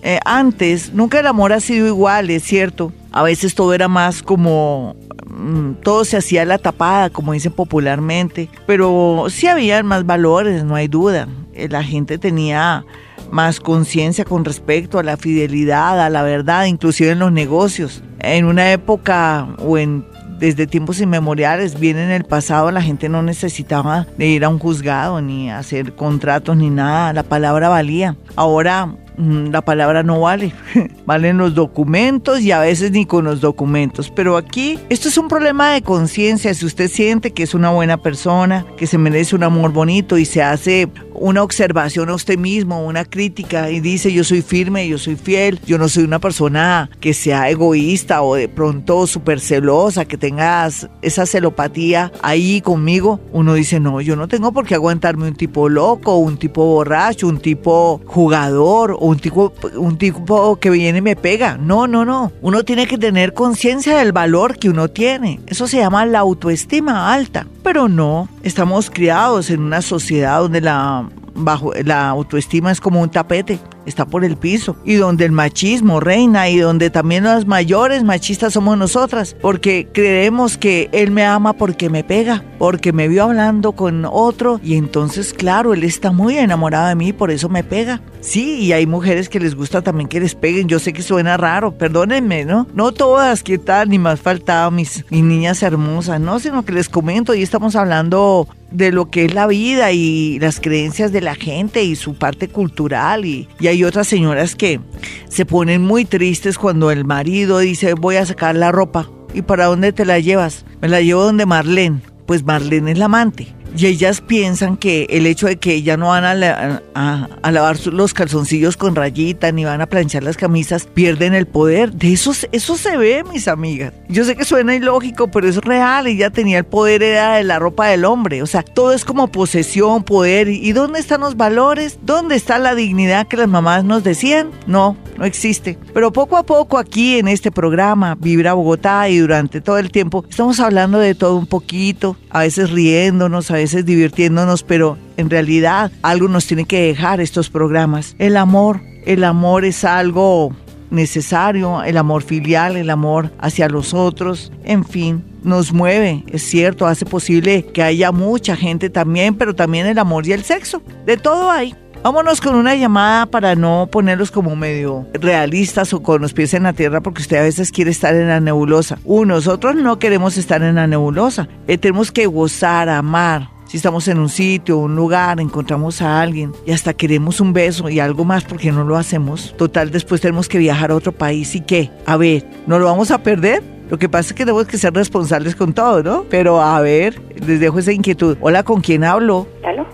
Eh, antes, nunca el amor ha sido igual, es cierto. A veces todo era más como mm, todo se hacía la tapada, como dicen popularmente, pero sí habían más valores, no hay duda. Eh, La gente tenía más conciencia con respecto a la fidelidad, a la verdad, inclusive en los negocios. En una época o en desde tiempos inmemoriales, bien en el pasado, la gente no necesitaba de ir a un juzgado ni hacer contratos ni nada, la palabra valía. Ahora la palabra no vale, valen los documentos y a veces ni con los documentos. Pero aquí esto es un problema de conciencia. Si usted siente que es una buena persona, que se merece un amor bonito y se hace una observación a usted mismo, una crítica y dice yo soy firme, yo soy fiel, yo no soy una persona que sea egoísta o de pronto súper celosa, que tengas esa celopatía ahí conmigo, uno dice no, yo no tengo por qué aguantarme un tipo loco, un tipo borracho, un tipo jugador o un tipo, un tipo que viene y me pega. No, no, no. Uno tiene que tener conciencia del valor que uno tiene. Eso se llama la autoestima alta. Pero no, estamos criados en una sociedad donde la bajo la autoestima es como un tapete, está por el piso y donde el machismo reina y donde también las mayores machistas somos nosotras, porque creemos que él me ama porque me pega, porque me vio hablando con otro y entonces claro, él está muy enamorado de mí, por eso me pega. Sí, y hay mujeres que les gusta también que les peguen, yo sé que suena raro, perdónenme, ¿no? No todas, ¿qué tal? Ni más faltaba mis, mis niñas hermosas, ¿no? Sino que les comento y estamos hablando de lo que es la vida y las creencias de la gente y su parte cultural. Y, y hay otras señoras que se ponen muy tristes cuando el marido dice voy a sacar la ropa. ¿Y para dónde te la llevas? Me la llevo donde Marlene. Pues Marlene es la amante y ellas piensan que el hecho de que ellas no van a, a, lavar los calzoncillos con rayita ni van a planchar las camisas pierden el poder. De eso, eso se ve, mis amigas. Yo sé que suena ilógico, pero es real. Ella tenía el poder era de la ropa del hombre. O sea, todo es como posesión, poder. ¿Y dónde están los valores? ¿Dónde está la dignidad que las mamás nos decían? No, no existe. Pero poco a poco aquí en este programa, Vibra Bogotá y durante todo el tiempo, estamos hablando de todo un poquito, a veces riéndonos, a veces divirtiéndonos, pero en realidad algo nos tiene que dejar estos programas. El amor, el amor es algo necesario, el amor filial, el amor hacia los otros, en fin, nos mueve, es cierto, hace posible que haya mucha gente también, pero también el amor y el sexo, de todo hay. Vámonos con una llamada para no ponerlos como medio realistas o con los pies en la tierra porque usted a veces quiere estar en la nebulosa. Uno, nosotros no queremos estar en la nebulosa. Eh, tenemos que gozar, amar, si estamos en un sitio, un lugar, encontramos a alguien y hasta queremos un beso y algo más porque no lo hacemos. Total, después tenemos que viajar a otro país y qué? A ver, ¿no lo vamos a perder? Lo que pasa es que tenemos que ser responsables con todo, ¿no? Pero a ver, les dejo esa inquietud. Hola, ¿con quién hablo? ¿Aló?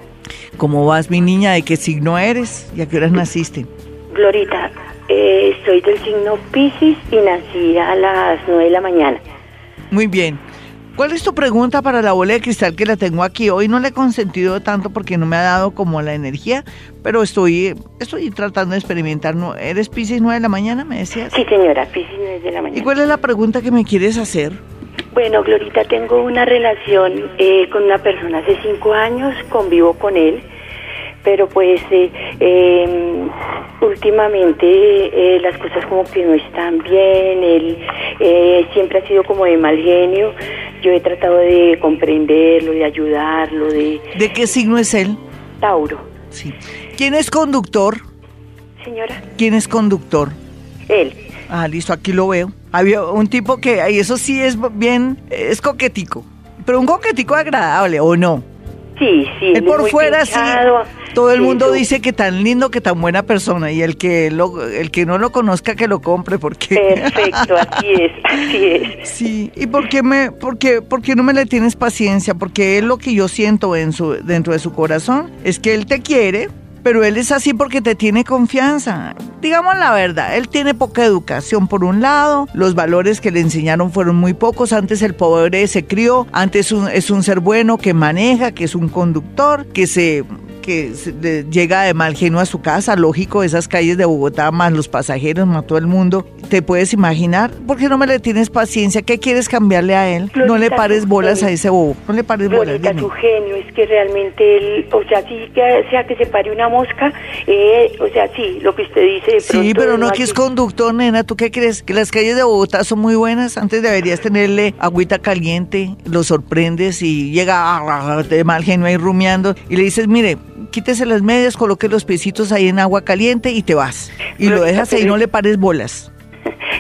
¿Cómo vas, mi niña? ¿De qué signo eres? ¿Y a qué horas naciste? Glorita, eh, soy del signo Pisces y nací a las 9 de la mañana. Muy bien. ¿Cuál es tu pregunta para la bola de cristal que la tengo aquí? Hoy no le he consentido tanto porque no me ha dado como la energía, pero estoy, estoy tratando de experimentar. ¿Eres Pisces 9 de la mañana, me decías? Sí, señora, Pisces 9 de la mañana. ¿Y cuál es la pregunta que me quieres hacer? Bueno, Glorita, tengo una relación eh, con una persona hace cinco años, convivo con él, pero pues eh, em, últimamente eh, las cosas como que no están bien, él siempre ha sido como de mal genio, yo he tratado de comprenderlo, de ayudarlo, de... ¿De qué signo es él? Tauro. Sí. ¿Quién es conductor? Señora. ¿Quién es conductor? Él. Ah, listo, aquí lo veo. Había un tipo que, y eso sí es bien, es coquetico, pero un coquetico agradable, ¿o no? Sí, sí. Él por fuera sí. Todo el mundo dice que tan lindo, que tan buena persona y el que lo, el que no lo conozca que lo compre porque. Perfecto, así es, así es. Sí. ¿Y por qué me, por qué, por qué no me le tienes paciencia? Porque él lo que yo siento en su, dentro de su corazón es que él te quiere, pero él es así porque te tiene confianza. Digamos la verdad, él tiene poca educación por un lado, los valores que le enseñaron fueron muy pocos, antes el pobre se crió, antes es un ser bueno que maneja, que es un conductor, que se que llega de mal genio a su casa, lógico, esas calles de Bogotá, más los pasajeros, más todo el mundo. ¿Te puedes imaginar? ¿Por qué no me le tienes paciencia? ¿Qué quieres cambiarle a él? no le pares bolas a ese bobo, no le pares bolas. Dime. su genio es que realmente él, o sea, sí que sea que se pare una mosca, eh, o sea, sí, lo que usted dice. sí, pero no, que es conductor, nena, ¿tú qué crees? Que las calles de Bogotá son muy buenas, antes deberías tenerle agüita caliente, lo sorprendes y llega de mal genio ahí rumiando y le dices, mire, quítese las medias, coloque los piecitos ahí en agua caliente y te vas. Y lo dejas ahí, no le pares bolas.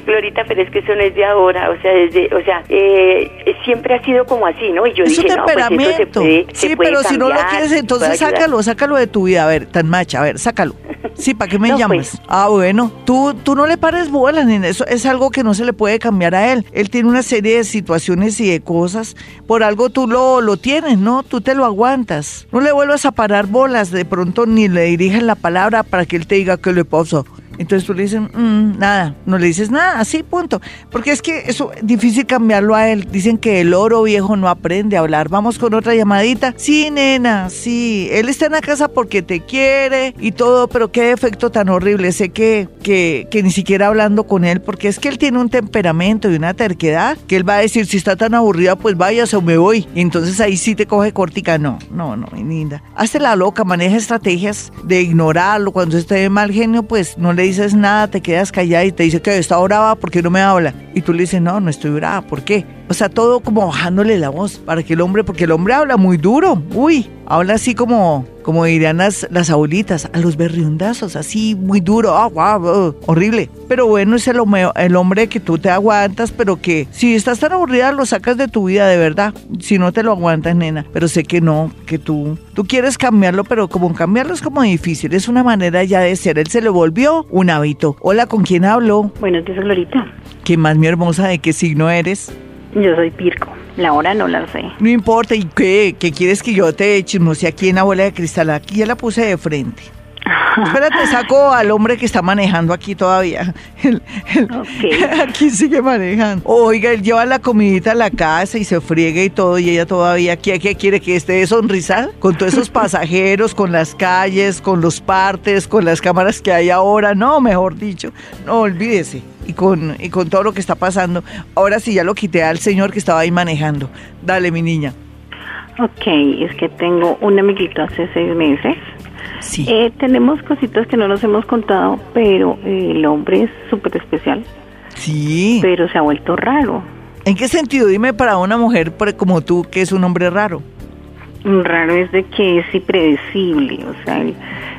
Glorita, pero es que eso no es de ahora, o sea, desde, o sea, eh, siempre ha sido como así, ¿no? Y yo es dije, un temperamento. sí, pero si no lo quieres, entonces sácalo, sácalo de tu vida, a ver, tan macha, a ver, sácalo. Sí, ¿para qué me llamas? Pues. Ah, bueno, tú, tú no le pares bolas, ni eso es algo que no se le puede cambiar a él. Él tiene una serie de situaciones y de cosas, por algo tú lo, lo tienes, ¿no? Tú te lo aguantas. No le vuelvas a parar bolas, de pronto ni le diriges la palabra para que él te diga qué le pasa. Entonces tú le dices, mm, nada, no le dices nada, así, punto. Porque es que eso es difícil cambiarlo a él. Dicen que el oro viejo no aprende a hablar. Vamos con otra llamadita. Sí, nena, sí. Él está en la casa porque te quiere y todo, pero qué efecto tan horrible. Sé que, que, ni siquiera hablando con él, porque es que él tiene un temperamento y una terquedad que él va a decir, si está tan aburrida, pues váyase o me voy. Y entonces ahí sí te coge cortica. No, no, no, linda. Hazte la loca, maneja estrategias de ignorarlo. Cuando esté de mal genio, pues no le dices nada, te quedas callada y te dice que está brava porque no me habla. Y tú le dices, no, no estoy brava, ¿por qué? O sea, todo como bajándole la voz para que el hombre, porque el hombre habla muy duro, uy, habla así como, como dirían las, las abuelitas, a los berriundazos, así muy duro, ah, guau, ah, horrible. Pero bueno, es el hombre que tú te aguantas, pero que si estás tan aburrida lo sacas de tu vida de verdad. Si no te lo aguantas, nena. Pero sé que no, que tú, tú quieres cambiarlo, pero como cambiarlo es como difícil, es una manera ya de ser. Él se le volvió un hábito. Hola, ¿con quién hablo? Buenos días, Glorita. ¿Qué más, mi hermosa? ¿De qué signo eres? Yo soy Virgo. La hora no la sé. No importa, ¿y qué? ¿Qué quieres que yo te chismose aquí en la bola de cristal? Aquí ya la puse de frente. Espérate, saco al hombre que está manejando aquí todavía. El-. Aquí sigue manejando. Oiga, él lleva la comidita a la casa y se friega y todo, y ella todavía ¿qué, qué quiere que esté de sonrisa? Con todos esos pasajeros, con las calles, con los partes, con las cámaras que hay ahora. No, mejor dicho, no olvídese. Y con, y con todo lo que está pasando. Ahora sí ya lo quité al señor que estaba ahí manejando. Dale, mi niña. Ok, es que tengo un amiguito hace seis meses. Sí. Eh, tenemos cositas que no nos hemos contado, pero eh, el hombre es súper especial, Sí. pero se ha vuelto raro. ¿En qué sentido? Dime para una mujer como tú que es un hombre raro. Raro es de que es impredecible, o sea, él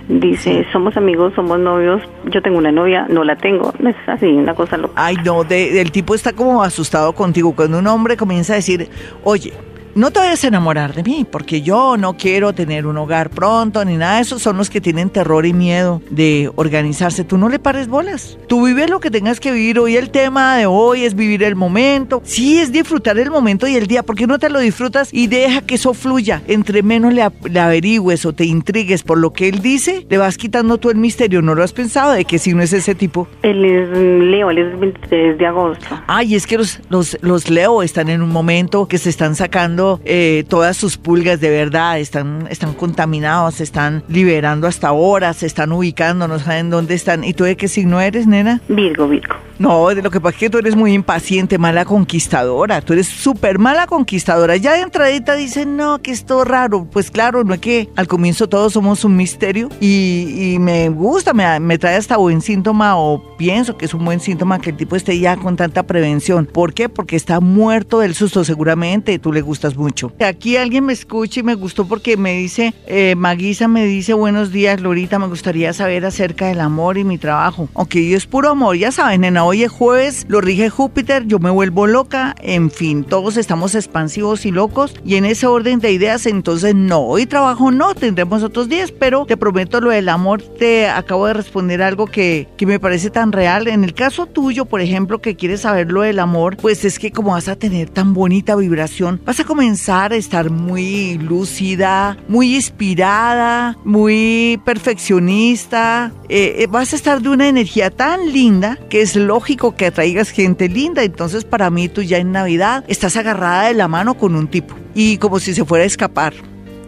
dice, somos amigos, somos novios, yo tengo una novia, no la tengo, es así, una cosa loca. Ay, no, de- el tipo está como asustado contigo. Cuando un hombre comienza a decir, oye, no te vayas a enamorar de mí, porque yo no quiero tener un hogar pronto ni nada de eso. Son los que tienen terror y miedo de organizarse. Tú no le pares bolas. Tú vive lo que tengas que vivir. Hoy el tema de hoy es vivir el momento. Sí, es disfrutar el momento y el día. ¿Por qué no te lo disfrutas y deja que eso fluya? Entre menos le, le averigües o te intrigues por lo que él dice, le vas quitando tú el misterio. ¿No lo has pensado de que si no es ese tipo? Él es Leo, él es el 23 de agosto. Ay, es que los, los, los Leo están en un momento que se están sacando eh, todas sus pulgas de verdad, están, están contaminados, se están liberando hasta ahora, se están ubicando, no saben dónde están. ¿Y tú de qué signo eres, nena? Virgo, Virgo. No, de lo que pasa es que tú eres muy impaciente, mala conquistadora. Tú eres súper mala conquistadora. Ya de entradita dicen, no, que es todo raro. Pues claro, no es que al comienzo todos somos un misterio. Y, y me gusta, me, me trae hasta buen síntoma, o pienso que es un buen síntoma que el tipo esté ya con tanta prevención. ¿Por qué? Porque está muerto del susto, seguramente. Tú le gustas mucho. Aquí alguien me escucha y me gustó porque me dice, eh, Maguisa me dice, buenos días, Lorita, me gustaría saber acerca del amor y mi trabajo. Aunque yo es puro amor, ya saben, nena, hoy es jueves, lo rige Júpiter, yo me vuelvo loca, en fin, todos estamos expansivos y locos y en ese orden de ideas, entonces no, hoy trabajo no, tendremos otros días, pero te prometo lo del amor, te acabo de responder algo que, que me parece tan real. En el caso tuyo, por ejemplo, que quieres saber lo del amor, pues es que como vas a tener tan bonita vibración, vas a comenzar a estar muy lúcida, muy inspirada, muy perfeccionista, eh, eh, vas a estar de una energía tan linda que es lógico que atraigas gente linda. Entonces, para mí, tú ya en Navidad estás agarrada de la mano con un tipo y como si se fuera a escapar.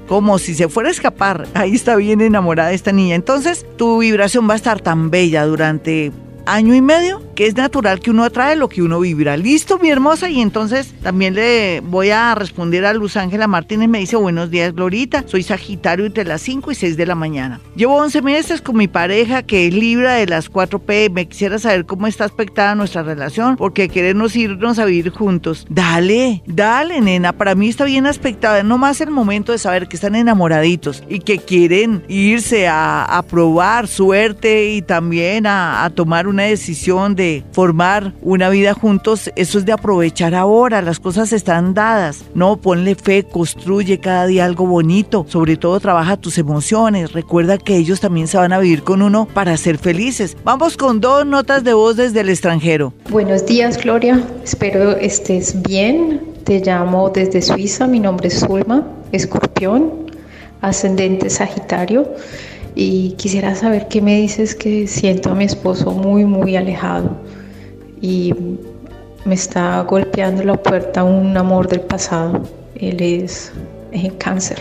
Como si se fuera a escapar. Ahí está bien enamorada esta niña. Entonces, tu vibración va a estar tan bella durante año y medio que es natural que uno atrae lo que uno vibra. Listo, mi hermosa. Y entonces también le voy a responder a Luz Ángela Martínez. Me dice, buenos días, Glorita. Soy Sagitario entre las 5 y 6 de la mañana. Llevo 11 meses con mi pareja que es Libra de las 4 P. Me quisiera saber cómo está aspectada nuestra relación porque queremos irnos a vivir juntos. Dale, dale, nena. Para mí está bien aspectada. No más el momento de saber que están enamoraditos y que quieren irse a, a probar suerte y también a, a tomar una decisión de formar una vida juntos. Eso es de aprovechar ahora. Las cosas están dadas. No, ponle fe, construye cada día algo bonito. Sobre todo trabaja tus emociones. Recuerda que ellos también se van a vivir con uno para ser felices. Vamos con dos notas de voz desde el extranjero. Buenos días, Gloria. Espero estés bien. Te llamo desde Suiza. Mi nombre es Zulma, escorpión, ascendente Sagitario. Y quisiera saber qué me dices que siento a mi esposo muy, muy alejado. Y me está golpeando la puerta un amor del pasado. Él es, es cáncer.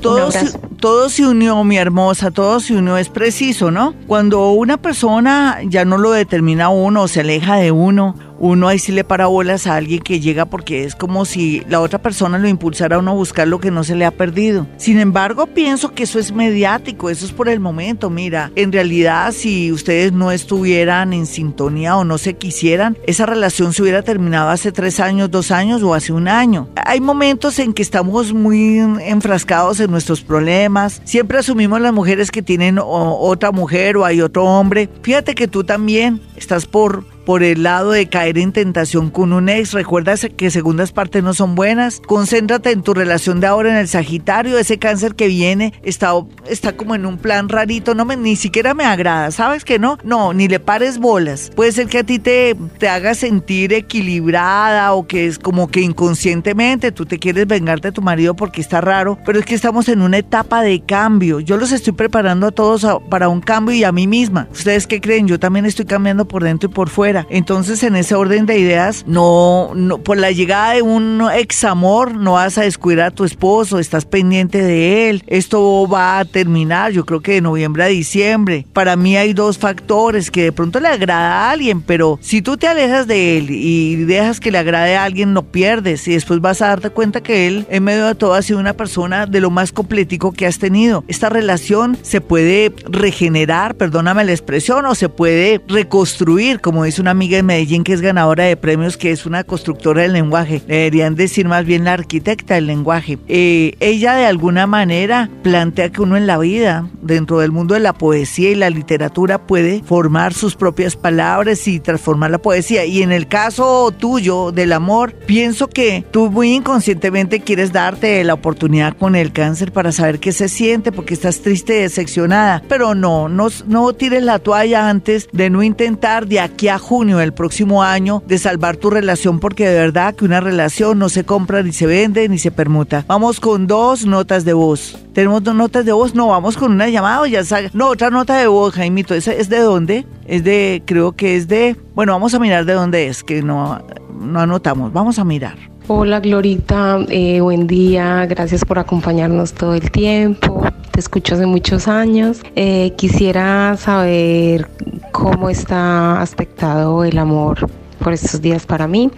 todo se, todo se unió, mi hermosa, todo se unió, es preciso, ¿no? Cuando una persona ya no lo determina uno, se aleja de uno, uno ahí sí le para bolas a alguien que llega porque es como si la otra persona lo impulsara a uno a buscar lo que no se le ha perdido. Sin embargo, pienso que eso es mediático, eso es por el momento. Mira, en realidad si ustedes no estuvieran en sintonía o no se quisieran, esa relación se hubiera terminado hace tres años, dos años o hace un año. Hay momentos en que estamos muy enfrascados en nuestros problemas. Siempre asumimos las mujeres que tienen otra mujer o hay otro hombre. Fíjate que tú también estás por por el lado de caer en tentación con un ex. Recuerda que segundas partes no son buenas. Concéntrate en tu relación de ahora en el Sagitario. Ese cáncer que viene está, está como en un plan rarito. No me, ni siquiera me agrada. ¿Sabes que no? No, ni le pares bolas. Puede ser que a ti te, te haga sentir equilibrada o que es como que inconscientemente tú te quieres vengar de tu marido porque está raro. Pero es que estamos en una etapa de cambio. Yo los estoy preparando a todos para un cambio y a mí misma. ¿Ustedes qué creen? Yo también estoy cambiando por dentro y por fuera. Entonces, en ese orden de ideas, no, no por la llegada de un ex amor, no vas a descuidar a tu esposo, estás pendiente de él. Esto va a terminar, yo creo que de noviembre a diciembre. Para mí hay dos factores que de pronto le agrada a alguien, pero si tú te alejas de él y dejas que le agrade a alguien, no pierdes y después vas a darte cuenta que él, en medio de todo, ha sido una persona de lo más completico que has tenido. Esta relación se puede regenerar, perdóname la expresión, o se puede reconstruir, como dice una amiga de Medellín que es ganadora de premios, que es una constructora del lenguaje. Deberían decir más bien la arquitecta del lenguaje. Eh, ella de alguna manera plantea que uno en la vida, dentro del mundo de la poesía y la literatura, puede formar sus propias palabras y transformar la poesía. Y en el caso tuyo del amor, pienso que tú muy inconscientemente quieres darte la oportunidad con el cáncer para saber qué se siente, porque estás triste y decepcionada. Pero no, no, no tires la toalla antes de no intentar de aquí a del próximo año de salvar tu relación porque de verdad que una relación no se compra ni se vende ni se permuta. Vamos con dos notas de voz. ¿Tenemos dos notas de voz? No, vamos con una llamada ya salga. No, otra nota de voz, Jaimito. ¿Esa es de dónde? Es de, creo que es de... Bueno, vamos a mirar de dónde es, que no, no anotamos. Vamos a mirar. Hola Glorita, eh, buen día, gracias por acompañarnos todo el tiempo, te escucho hace muchos años. Eh, quisiera saber cómo está aspectado el amor por estos días para mí.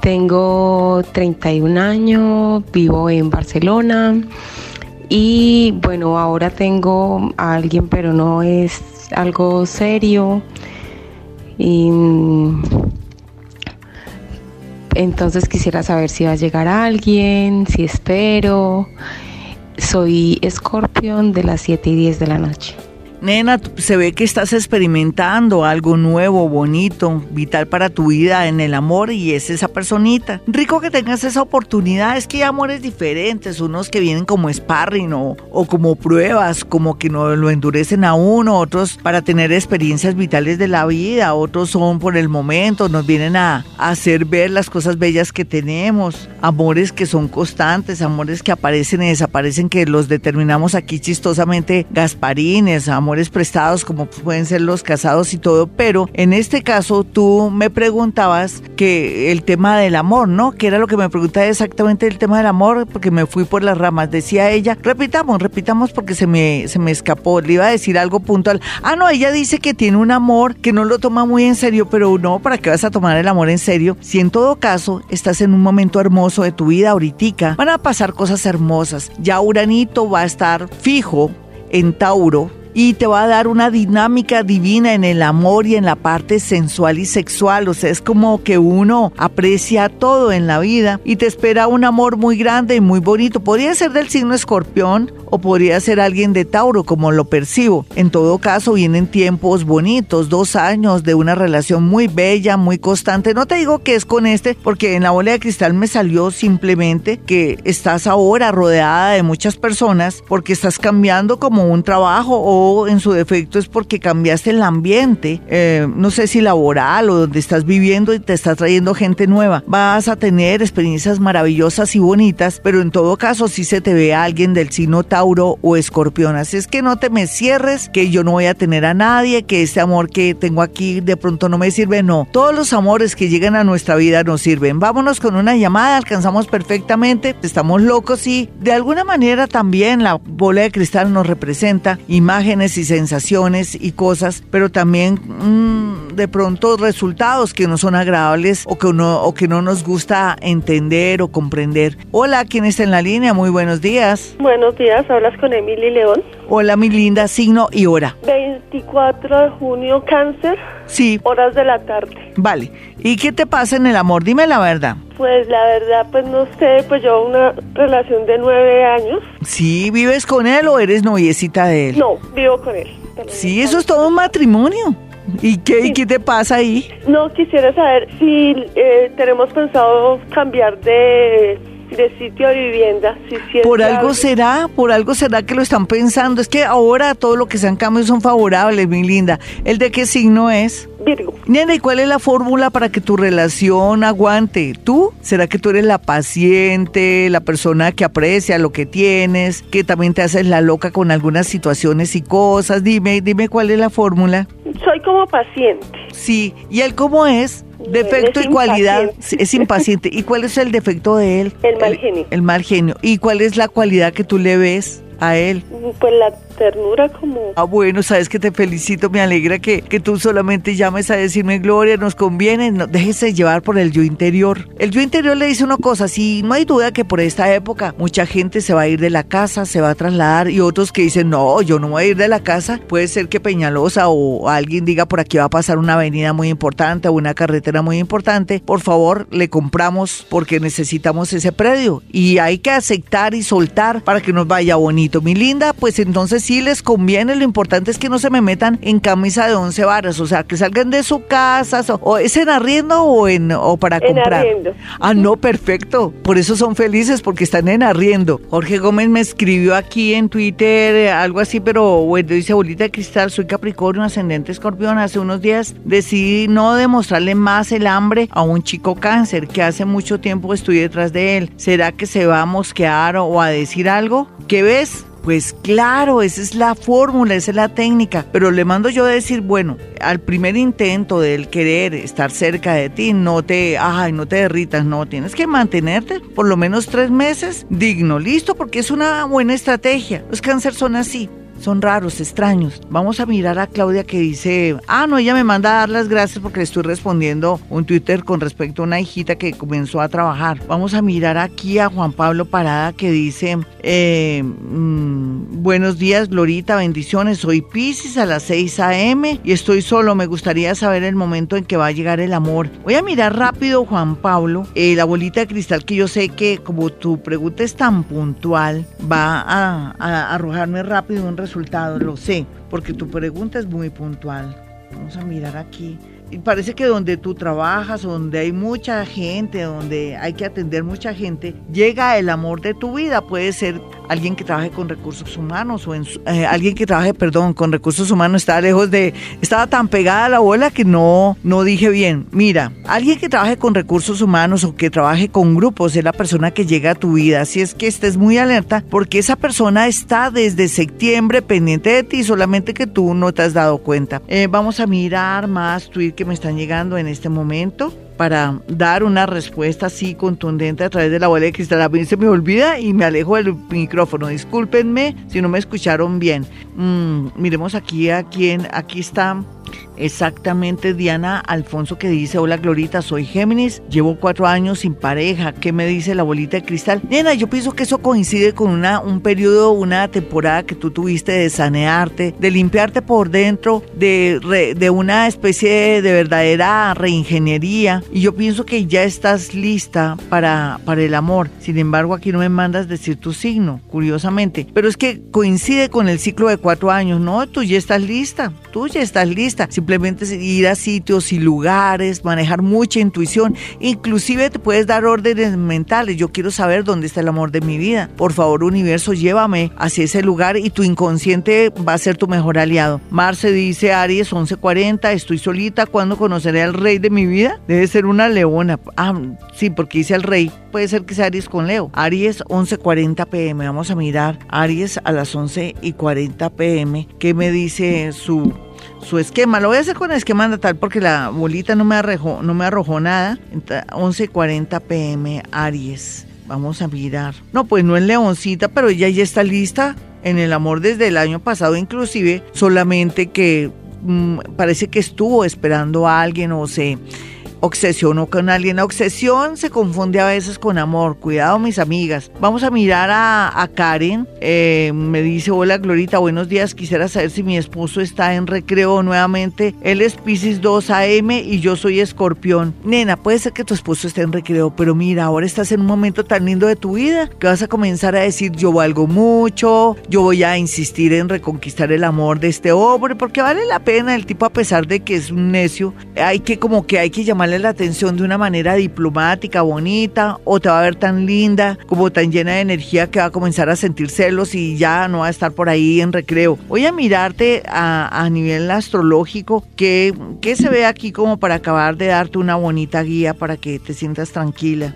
Tengo 31 años, vivo en Barcelona y bueno, ahora tengo a alguien pero no es algo serio. Entonces quisiera saber si va a llegar alguien, si espero. Soy escorpión de las 7 y 10 de la noche. Nena, se ve que estás experimentando algo nuevo, bonito, vital para tu vida en el amor y es esa personita. Rico que tengas esa oportunidad, es que hay amores diferentes, unos que vienen como sparring o, como pruebas, como que no lo endurecen a uno, otros para tener experiencias vitales de la vida, otros son por el momento, nos vienen a, a hacer ver las cosas bellas que tenemos, amores que son constantes, amores que aparecen y desaparecen, que los determinamos aquí chistosamente Gasparines, amores amores prestados como pueden ser los casados y todo, pero en este caso tú me preguntabas que el tema del amor, ¿no? Que era lo que me preguntaba exactamente el tema del amor, porque me fui por las ramas. Decía ella, repitamos, repitamos porque se me, se me escapó, le iba a decir algo puntual. Ah, no, ella dice que tiene un amor que no lo toma muy en serio, pero no, ¿para qué vas a tomar el amor en serio? Si en todo caso estás en un momento hermoso de tu vida ahorita, van a pasar cosas hermosas. Ya Uranito va a estar fijo en Tauro y te va a dar una dinámica divina en el amor y en la parte sensual y sexual. O sea, es como que uno aprecia todo en la vida y te espera un amor muy grande y muy bonito. Podría ser del signo escorpión o podría ser alguien de Tauro, como lo percibo. En todo caso, vienen tiempos bonitos, dos años de una relación muy bella, muy constante. No te digo que es con este, porque en la bola de cristal me salió simplemente que estás ahora rodeada de muchas personas porque estás cambiando como un trabajo o en su defecto es porque cambiaste el ambiente, eh, no sé si laboral o donde estás viviendo y te estás trayendo gente nueva. Vas a tener experiencias maravillosas y bonitas, pero en todo caso si se te ve a alguien del signo Tauro o Escorpión. Así es que no te me cierres, que yo no voy a tener a nadie, que este amor que tengo aquí de pronto no me sirve. No, todos los amores que llegan a nuestra vida nos sirven. Vámonos con una llamada, alcanzamos perfectamente, estamos locos y de alguna manera también la bola de cristal nos representa imágenes y sensaciones y cosas, pero también... Mmm, de pronto resultados que no son agradables o que, uno, o que no nos gusta entender o comprender. Hola, ¿quién está en la línea? Muy buenos días. Buenos días, hablas con Emily León. Hola, mi linda, signo y hora. 24 de junio, cáncer. Sí. Horas de la tarde. Vale. ¿Y qué te pasa en el amor? Dime la verdad. Pues la verdad, pues no sé, pues yo una relación de nueve años. ¿Sí? ¿Vives con él o eres noviecita de él? No, vivo con él. Sí, eso es todo un matrimonio. ¿Y qué, ¿y qué te pasa ahí? No, quisiera saber si eh, tenemos pensado cambiar de, de sitio de vivienda. Si, si Por algo será, por algo será que lo están pensando. Es que ahora todo lo que sean cambios son favorables, mi linda. ¿El de qué signo es? Virgo. Nena, ¿y cuál es la fórmula para que tu relación aguante? ¿Tú? ¿Será que tú eres la paciente, la persona que aprecia lo que tienes, que también te haces la loca con algunas situaciones y cosas? Dime, dime cuál es la fórmula. Soy como paciente. Sí, ¿y él cómo es? Defecto y cualidad. Es impaciente. ¿Y cuál es el defecto de él? El mal genio. El mal genio. ¿Y cuál es la cualidad que tú le ves a él? Pues la ternura como... Ah, bueno, sabes que te felicito, me alegra que, que tú solamente llames a decirme, Gloria, nos conviene, no, déjese llevar por el yo interior. El yo interior le dice una cosa, sí, no hay duda que por esta época mucha gente se va a ir de la casa, se va a trasladar y otros que dicen, no, yo no voy a ir de la casa, puede ser que Peñalosa o alguien diga por aquí va a pasar una avenida muy importante o una carretera muy importante, por favor, le compramos porque necesitamos ese predio y hay que aceptar y soltar para que nos vaya bonito. Mi linda, pues entonces sí les conviene, lo importante es que no se me metan en camisa de once varas, o sea, que salgan de su casa, o, es en arriendo o, en, o para En comprar. arriendo. Ah, no, perfecto. Por eso son felices, porque están en arriendo. Jorge Gómez me escribió aquí en Twitter algo así, pero bueno, dice bolita de cristal, soy Capricornio, ascendente escorpión. Hace unos días decidí no demostrarle más el hambre a un chico cáncer que hace mucho tiempo estoy detrás de él. ¿Será que se va a mosquear o a decir algo? ¿Qué ves? Pues claro, esa es la fórmula, esa es la técnica. Pero le mando yo a decir, bueno, al primer intento del querer estar cerca de ti, no te, ay, no te derritas, no, tienes que mantenerte por lo menos tres meses digno, listo, porque es una buena estrategia. Los cáncer son así. Son raros, extraños. Vamos a mirar a Claudia que dice, ah, no, ella me manda a dar las gracias porque le estoy respondiendo un Twitter con respecto a una hijita que comenzó a trabajar. Vamos a mirar aquí a Juan Pablo Parada que dice, eh, mm, buenos días, Glorita, bendiciones. Soy Pisces a las 6 a.m. y estoy solo. Me gustaría saber el momento en que va a llegar el amor. Voy a mirar rápido, Juan Pablo, eh, la bolita de cristal que yo sé que como tu pregunta es tan puntual, va a, arrojarme rápido un resultado, lo sé, porque tu pregunta es muy puntual. Vamos a mirar aquí. Parece que donde tú trabajas, donde hay mucha gente, donde hay que atender mucha gente, llega el amor de tu vida. Puede ser alguien que trabaje con recursos humanos o en eh, alguien que trabaje, perdón, con recursos humanos. Estaba lejos de, estaba tan pegada a la bola que no, no dije bien. Mira, alguien que trabaje con recursos humanos o que trabaje con grupos es la persona que llega a tu vida. Así es que estés muy alerta porque esa persona está desde septiembre pendiente de ti, solamente que tú no te has dado cuenta. Eh, vamos a mirar más tweets que me están llegando en este momento para dar una respuesta así contundente a través de la bola de cristal. A mí se me olvida y me alejo del micrófono. Discúlpenme si no me escucharon bien. Mm, miremos aquí a quién, aquí está exactamente Diana Alfonso que dice, hola Glorita, soy Géminis, llevo cuatro años sin pareja, ¿qué me dice la bolita de cristal? Nena, yo pienso que eso coincide con una, un periodo, una temporada que tú tuviste de sanearte, de limpiarte por dentro, de, de una especie de verdadera reingeniería y yo pienso que ya estás lista para, para el amor. Sin embargo, aquí no me mandas decir tu signo, curiosamente, pero es que coincide con el ciclo de cuatro años, ¿no? Tú ya estás lista, tú ya estás lista. Simplemente ir a sitios y lugares, manejar mucha intuición, inclusive te puedes dar órdenes mentales. Yo quiero saber dónde está el amor de mi vida. Por favor, universo, llévame hacia ese lugar y tu inconsciente va a ser tu mejor aliado. Marce dice, Aries 1140, estoy solita, ¿cuándo conoceré al rey de mi vida? Debe ser una leona. Ah, sí, porque dice el rey. Puede ser que sea Aries con Leo. Aries 11:40 pm. Vamos a mirar. Aries a las 11 y 40 pm. ¿Qué me dice su su esquema. Lo voy a hacer con el esquema natal porque la bolita no me arrojó, no me arrojó nada. Entonces, 11:40 pm Aries. Vamos a mirar. No, pues no es leoncita, pero ella ya está lista en el amor desde el año pasado, inclusive solamente que mm, parece que estuvo esperando a alguien o se obsesionó con alguien. La obsesión se confunde a veces con amor. Cuidado, mis amigas. Vamos a mirar a, Karen. Eh, me dice, hola Glorita, buenos días. Quisiera saber si mi esposo está en recreo nuevamente. Él es Pisces 2 AM y yo soy escorpión. Nena, puede ser que tu esposo esté en recreo, pero mira, ahora estás en un momento tan lindo de tu vida que vas a comenzar a decir, yo valgo mucho, yo voy a insistir en reconquistar el amor de este hombre, porque vale la pena. El tipo, a pesar de que es un necio, hay que como que hay que llamar la atención de una manera diplomática, bonita, o te va a ver tan linda, como tan llena de energía que va a comenzar a sentir celos y ya no va a estar por ahí en recreo. Voy a mirarte a, nivel astrológico qué, qué se ve aquí como para acabar de darte una bonita guía para que te sientas tranquila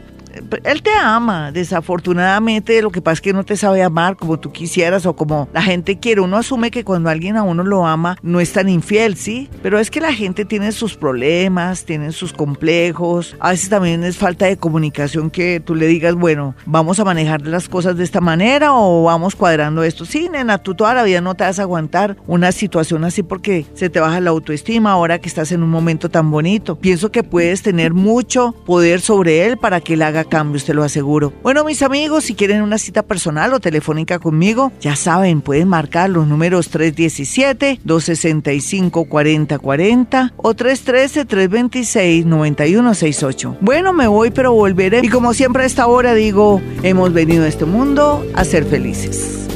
él te ama, desafortunadamente lo que pasa es que no te sabe amar como tú quisieras o como la gente quiere. Uno asume que cuando alguien a uno lo ama no es tan infiel, ¿sí? Pero es que la gente tiene sus problemas, tiene sus complejos, a veces también es falta de comunicación que tú le digas, bueno, vamos a manejar las cosas de esta manera o vamos cuadrando esto. Sí, nena, tú toda la vida no te vas a aguantar una situación así porque se te baja la autoestima ahora que estás en un momento tan bonito. Pienso que puedes tener mucho poder sobre él para que él haga cambios, te lo aseguro. Bueno, mis amigos, si quieren una cita personal o telefónica conmigo, ya saben, pueden marcar los números 317-265-4040 o 313-326-9168. Bueno, me voy, pero volveré. Y como siempre a esta hora digo, hemos venido a este mundo a ser felices.